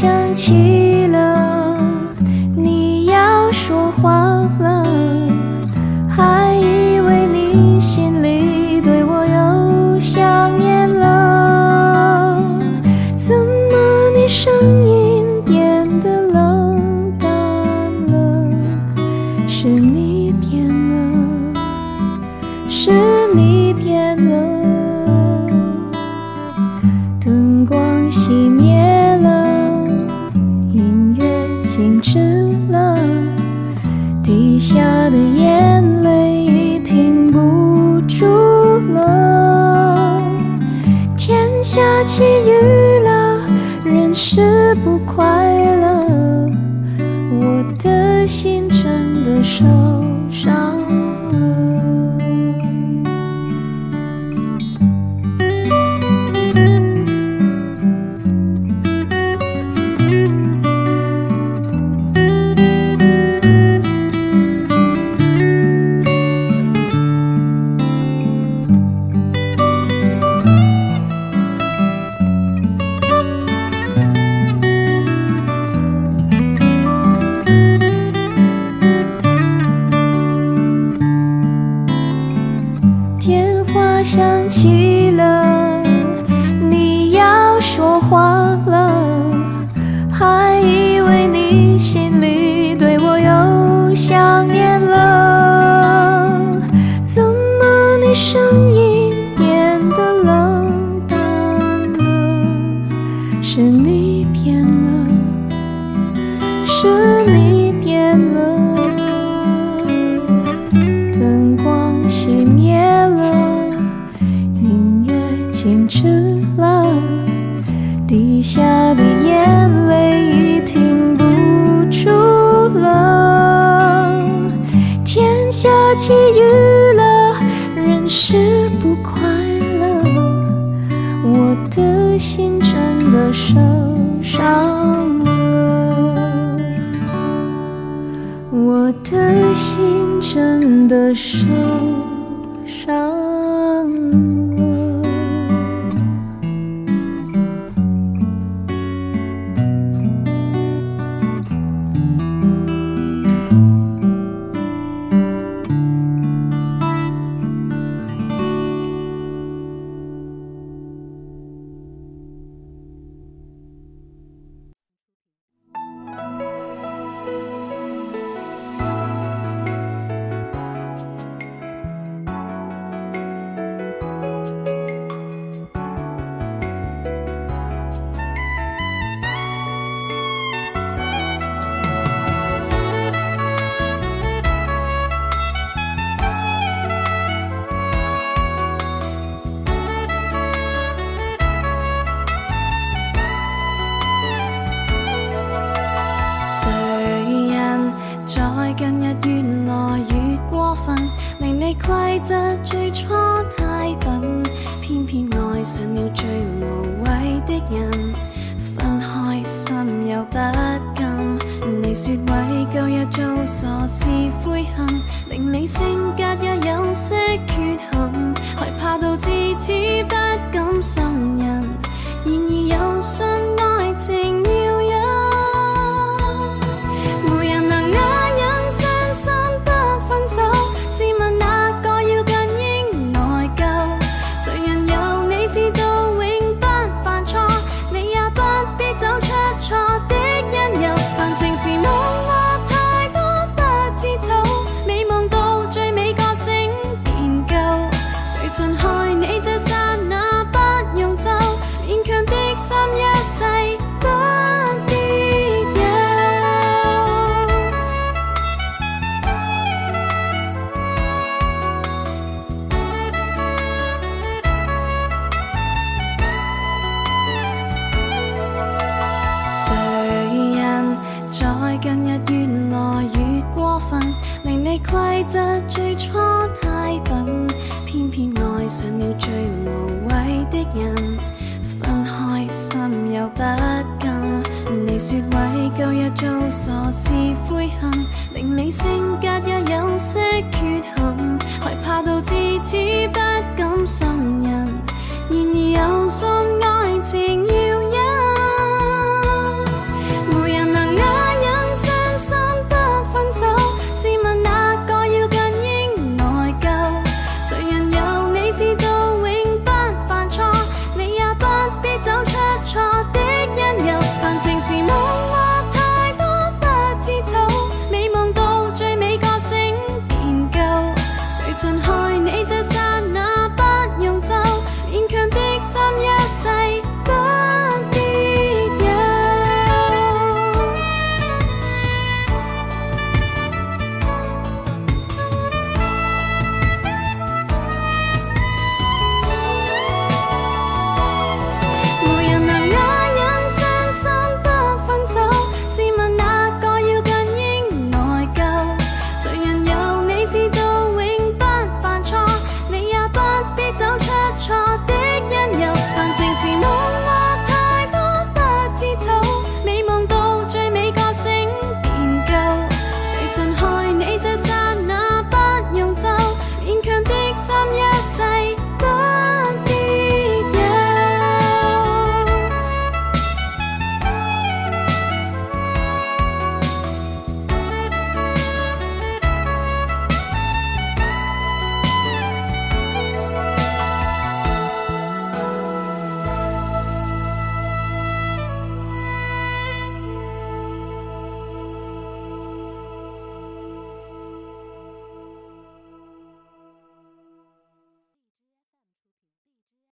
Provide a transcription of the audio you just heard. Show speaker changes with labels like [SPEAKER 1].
[SPEAKER 1] 想起天下起雨了，人是不快乐。我想起了你要说话了还以为你心里对我又想念了。怎么你声音起雨了，人是不快乐，我的心真的受伤了。我的心真的受伤了。
[SPEAKER 2] 最初太笨偏偏爱上了最无谓的人。分开心又不甘。你说为旧日做傻事悔恨令你性格也有些缺陷害怕到至此不情害你，这刹那不用就勉强的心一世不必有。谁人在近日越来越过分，令你规则最初。上了最无谓的人。分开心又不甘，你说为旧日做傻事悔恨，令你性格一